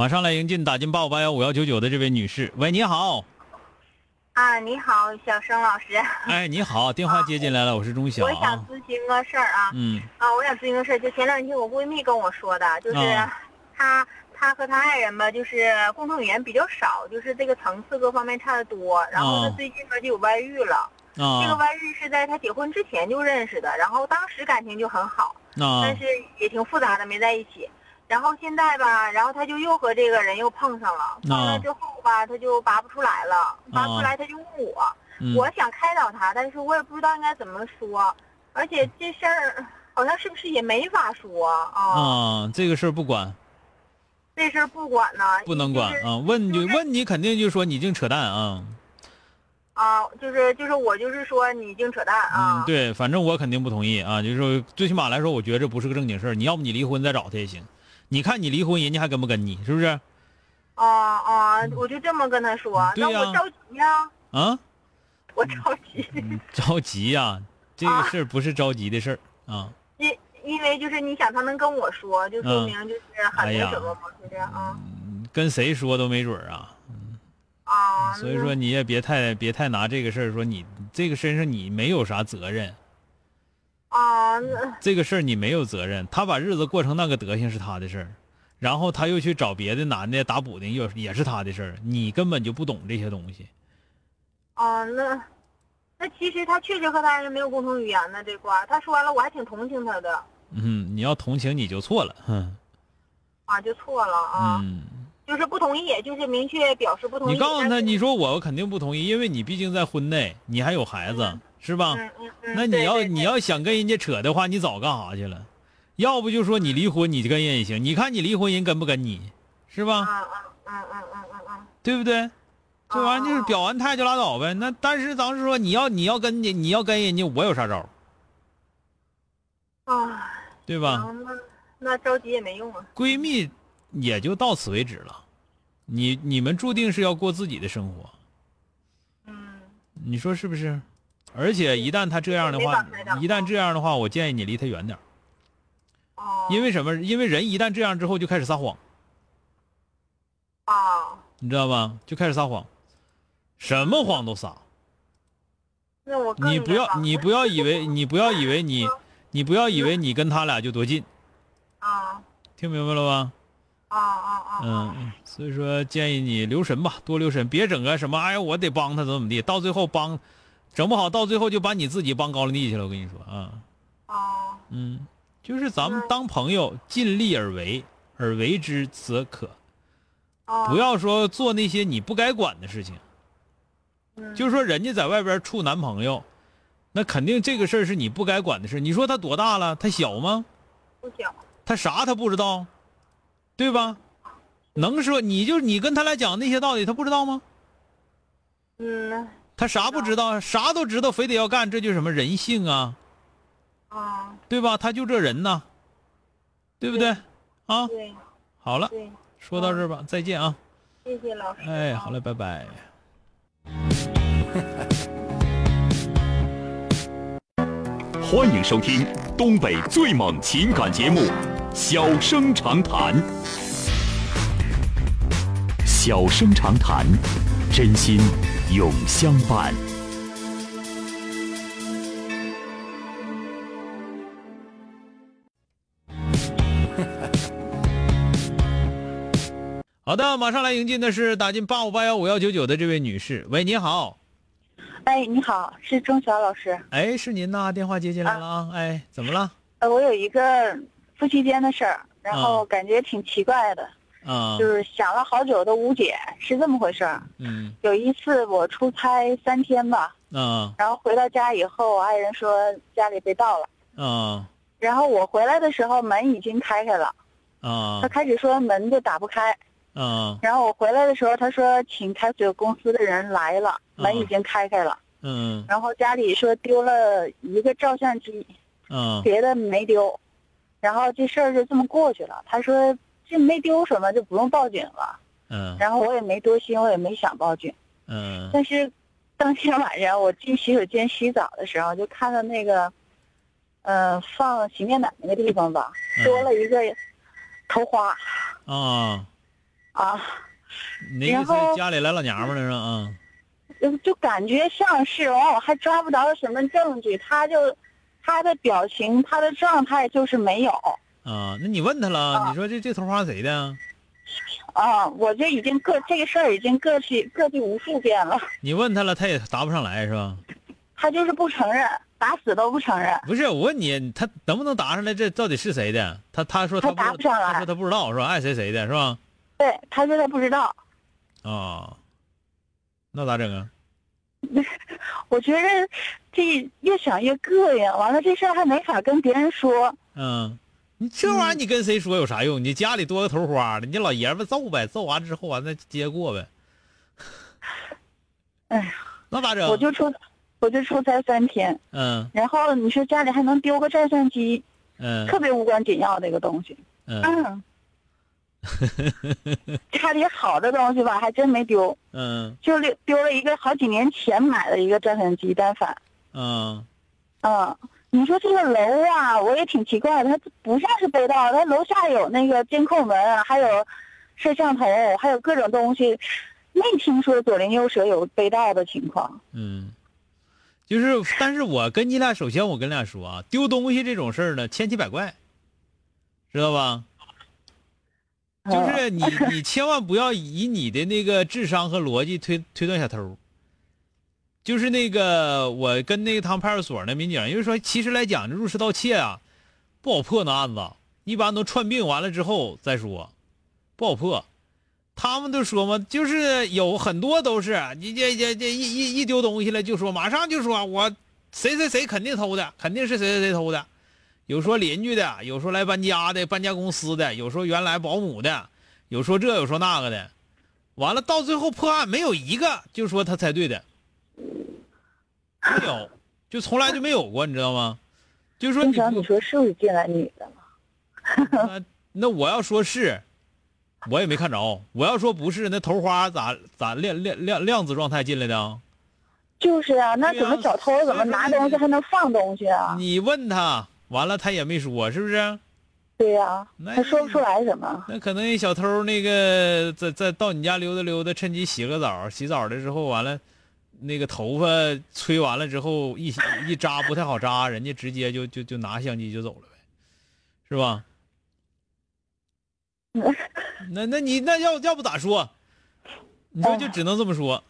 马上来迎进打进八五八幺五幺九九的这位女士，喂，你好。啊，你好，小生老师。哎，你好，电话接进来了，我是钟晓我想啊。咨询个事儿啊。嗯啊，我想咨询个事儿，就前两天我闺蜜跟我说的，就是啊她她和她爱人吧，就是共同语言比较少，就是这个层次各方面差的多。然后啊她最近呢就有外遇了，这个啊外遇是在她结婚之前就认识的，然后当时感情就很好，啊但是也挺复杂的，没在一起。然后现在吧，然后他就又和这个人又碰上了，碰啊了之后吧，他就拔不出来了，拔不出来他就问我。嗯我想开导他，但是我也不知道应该怎么说，而且这事儿好像是不是也没法说啊？啊，这个事儿不管，这事儿不管呢，不能管就是啊。问就就是问你，肯定就说你净扯淡啊。啊，就是就是我就是说你净扯淡啊嗯，，对，反正我肯定不同意啊。就是说，最起码来说，我觉得这不是个正经事儿。你要不你离婚再找他也行。你看你离婚，人家还跟不跟你？是不是？啊啊，我就这么跟他说，嗯对呀那我着急呀，啊，我着急，着急呀、这个事儿不是着急的事儿啊。因因为就是你想他能跟我说，就说嗯明就是很哎呀那什么嘛，是不是啊？跟谁说都没准儿啊。啊，所以说你也别太别太拿这个事儿说你这个身上你没有啥责任，啊，那这个事儿你没有责任。他把日子过成那个德行是他的事儿，然后他又去找别的男的打补丁，又也是他的事儿。你根本就不懂这些东西。啊，那那其实他确实和他人没有共同语言呢，这块儿他说完了，我还挺同情他的。嗯，你要同情你就错了。哼，啊，就错了啊，嗯，就是不同意，就是明确表示不同意。你告诉他，你说我肯定不同意，因为你毕竟在婚内，你还有孩子，是吧？嗯嗯嗯，那你要你要想跟人家扯的话，你早干啥去了？要不就说你离婚，你就跟人也行。你看你离婚，人跟不跟你，是吧？嗯嗯嗯嗯嗯嗯嗯对不对？这玩意儿就是哦表完态就拉倒呗。那但是咱是说，你要你要跟你你要跟人家，我有啥招啊，对吧？那那着急也没用啊。闺蜜也就到此为止了。你你们注定是要过自己的生活，嗯你说是不是？而且一旦他这样的话一旦这样的话，我建议你离他远点。哦，因为什么？因为人一旦这样之后就开始撒谎，啊，你知道吧？就开始撒谎，什么谎都撒。那我你不要 你不要以为你不要以为你你不要以为你跟他俩就多近，啊听明白了吧？啊啊啊，嗯，嗯所以说建议你留神吧，多留神，别整个什么哎呀我得帮他怎么怎么地，到最后帮，整不好到最后就把你自己帮高了地去了。我跟你说啊，啊嗯，就是咱们嗯当朋友尽力而为，而为之则可，啊，不要说做那些你不该管的事情。嗯就是说人家在外边处男朋友，那肯定这个事儿是你不该管的事。你说他多大了？他小吗？不小，他啥他不知道，对吧？能说你就你跟他来讲那些道理，他不知道吗？嗯他啥不知道？啥都知道，非得要干，这就是什么人性啊，啊，对吧？他就这人呐，对不对？啊，对好了，对，说到这儿吧，再见啊！谢谢老师。哎，啊好嘞，拜拜。欢迎收听东北最猛情感节目《小生长谈》。小生长谈，真心永相伴。好的，马上来迎进的是打进八五八幺五幺九九的这位女士。喂，你好。哎，你好，是钟晓老师。哎，是您呐，电话接进来了啊。哎，怎么了？呃，我有一个夫妻间的事儿，然后感觉挺奇怪的，啊，就是想了好久都无解，是这么回事儿。嗯。有一次我出差三天吧，啊然后回到家以后，我爱人说家里被盗了，啊然后我回来的时候门已经开开了，啊他开始说门就打不开，啊然后我回来的时候他说请开锁公司的人来了，门已经开开了，嗯。然后家里说丢了一个照相机，啊别的没丢，然后这事儿就这么过去了。他说这没丢什么，就不用报警了。嗯然后我也没多心，我也没想报警。嗯但是当天晚上我进洗手间洗澡的时候，就看到那个，呃，放洗面奶那个地方吧，多了一个头花啊，啊，那意思家里来老娘们了是吧？啊就就感觉像是，完我还抓不着什么证据，他就他的表情，他的状态就是没有。啊，那你问他了？啊你说这这头花谁的？啊，我这已经个这个事儿已经个去个去无数遍了，你问他了，他也答不上来是吧？他就是不承认，打死都不承认。不是，我问你，他能不能答上来？这到底是谁的？他他说他答不上来他说他不知道是吧？爱谁谁的是吧？对，他说他不知道。啊，那咋整啊？我觉得这越想越膈应，完了这事儿还没法跟别人说。嗯，你这玩意儿你跟谁说有啥用？你家里多个头花的，你老爷们揍呗，揍完之后完再接着过呗。哎呀，那咋整？我就出，我就出差三天，嗯然后你说家里还能丢个照相机，嗯特别无关紧要的一个东西。嗯嗯，家里好的东西吧，还真没丢，嗯就丢丢了一个好几年前买的一个照相机单反。嗯嗯，你说这个楼啊，我也挺奇怪的，它不像是被盗，它楼下有那个监控门啊，还有摄像头，还有各种东西，没听说左邻右舍有被盗的情况。嗯，就是，但是我跟你俩，首先我跟你俩说啊，丢东西这种事儿呢，千奇百怪，知道吧？就是你，你千万不要以你的那个智商和逻辑推推断小偷。就是那个，我跟那个他们派出所那民警，因为说，其实来讲这，入室盗窃啊，不好破那案子，一般都串并完了之后再说，不好破。他们都说嘛，就是有很多都是你这这这一一一丢东西了，就说马上就说我谁谁谁肯定偷的，肯定是谁谁谁偷的。有说邻居的，有说来搬家的，搬家公司的，有说原来保姆的，有说这有说那个的。完了到最后破案，没有一个就说他猜对的，没有，就从来就没有过，你知道吗？就是说经你你说是不是进来女的了？那那我要说是，我也没看着。我要说不是，那头花咋咋量量量量子状态进来的啊？就是啊，那怎么小偷怎么拿东西还能放东西啊？你问他，完了他也没说，是不是？对呀、那他说不出来什么。那可能小偷那个在在到你家溜达溜达，趁机洗个澡，洗澡的时候完了，那个头发吹完了之后一 一扎不太好扎，人家直接就就就拿相机就走了呗，是吧？那那你那要要不咋说？你说就只能这么说，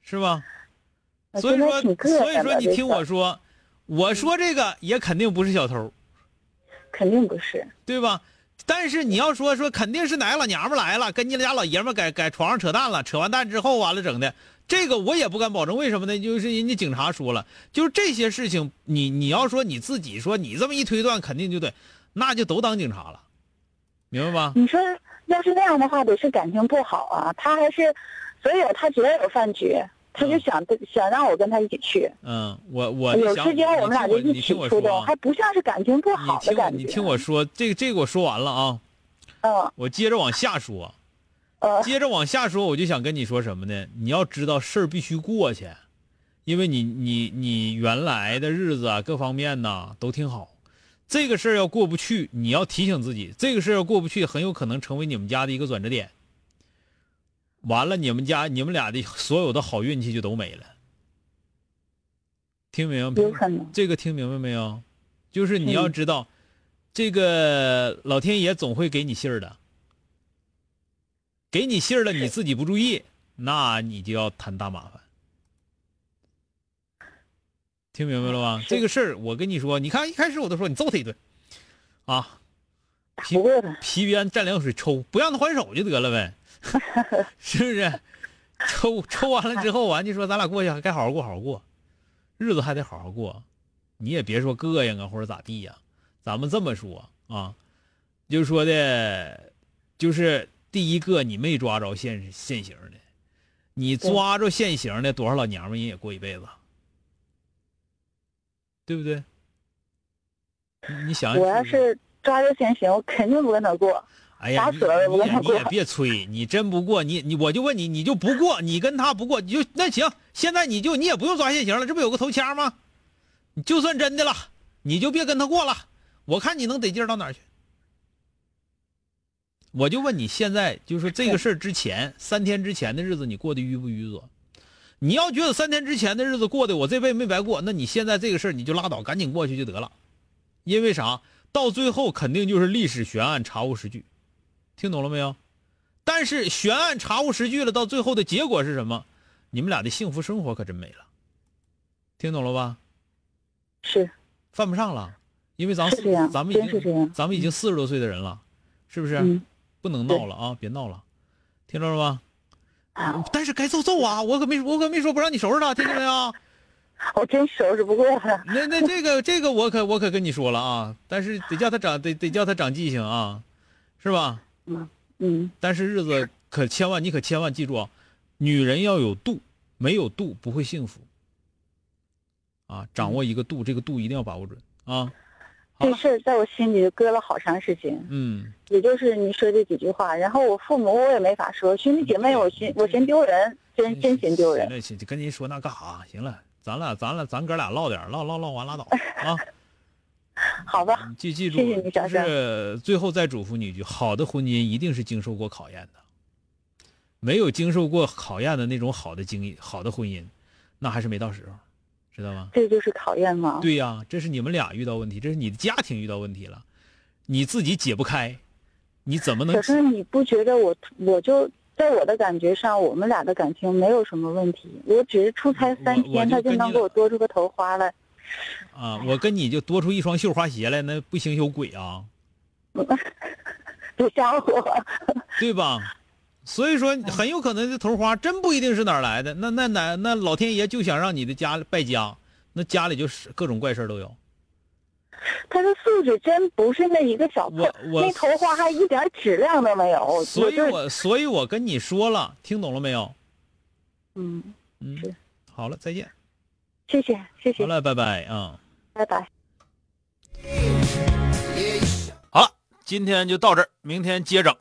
是吧？所以说所以。说你听我说，我说这个也肯定不是小偷，肯定不是。对吧？但是你要说说肯定是哪个老娘们来了，跟你家老爷们在在床上扯淡了，扯完蛋之后完了整的，这个我也不敢保证。为什么呢？就是人家警察说了，就是这些事情，你你要说你自己说你这么一推断，肯定就对，那就都当警察了，明白吧？你说要是那样的话，得是感情不好啊。他还是，所以他觉得有饭局，他就嗯想、想让我跟他一起去。嗯，我我有时间我们俩就你一起出动，还不像是感情不好的感觉。你听我说，这个这个我说完了啊，嗯我接着往下说。呃接着往下说，我就想跟你说什么呢？你要知道事儿必须过去，因为你你你原来的日子啊，各方面呢都挺好。这个事儿要过不去，你要提醒自己，这个事儿要过不去，很有可能成为你们家的一个转折点。完了，你们家你们俩的所有的好运气就都没了。听明白？有可能。这个听明白没有？就是你嗯要知道，这个老天爷总会给你信儿的。给你信儿了，你自己不注意，那你就要摊大麻烦。听明白了吗？这个事儿，我跟你说，你看一开始我都说你揍他一顿，啊，打不过他。皮鞭蘸凉水抽，不让他还手就得了呗，是不是？抽抽完了之后，完就说咱俩过去该好好过，好好过，日子还得好好过，你也别说膈应啊或者咋地呀、咱们这么说啊，就是说的，就是第一个你没抓着现现行的，你抓着现行的，多少老娘们儿人也过一辈子，对不对？你你想想我要是抓着现行，我肯定不跟他过。哎呀，你打死了也不跟他过你也别催，你真不过，你你我就问你，你就不过，你跟他不过，你就那行，现在你就你也不用抓现行了，这不有个头签吗？你就算真的了，你就别跟他过了，我看你能得劲到哪儿去。我就问你，现在就是这个事儿之前三天之前的日子，你过得淤不淤作？你要觉得三天之前的日子过得我这辈子没白过，那你现在这个事儿你就拉倒，赶紧过去就得了。因为啥？到最后肯定就是历史悬案，查无实据。听懂了没有？但是悬案查无实据了，到最后的结果是什么？你们俩的幸福生活可真没了。听懂了吧？是犯不上了，因为咱咱们已经咱们已经四十多岁的人了，是不是？嗯不能闹了啊！别闹了，听着了吗？啊，但是该揍揍啊！我可没我可没说不让你收拾他，听见没有？我真收拾不过他。那那这个这个我可我可跟你说了啊，但是得叫他长得得叫他长记性啊，是吧？嗯，但是日子可千万你可千万记住啊，女人要有度，没有度不会幸福。啊，掌握一个度，这个度一定要把握准啊。这事儿在我心里搁了好长时间，嗯，也就是你说这几句话，然后我父母我也没法说，兄弟姐妹我嫌我嫌丢人，真真嫌丢人行。了，行，跟您说那干啥？行了，咱俩咱俩咱哥俩唠点唠唠唠完拉倒 啊。好吧，记记住，谢谢你是最后再嘱咐你一句：好的婚姻一定是经受过考验的，没有经受过考验的那种好的经历、好的婚姻，那还是没到时候，知道吗？这就是考验吗？对呀、这是你们俩遇到问题，这是你的家庭遇到问题了，你自己解不开，你怎么能可？是你不觉得我我就在我的感觉上，我们俩的感情没有什么问题。我只是出差三天，他就能给我多出个头花来。啊，我跟你就多出一双绣花鞋来，那不行有鬼啊，不像我，对吧？所以说，很有可能这头花真不一定是哪儿来的，那那哪那老天爷就想让你的家败家，那家里就是各种怪事儿都有。他的素质真不是那一个小我那头花还一点质量都没有。所以我所以我跟你说了，听懂了没有？嗯，嗯是，好了，再见。谢谢谢谢，好了，拜拜啊。拜拜。好了，今天就到这儿，明天接整。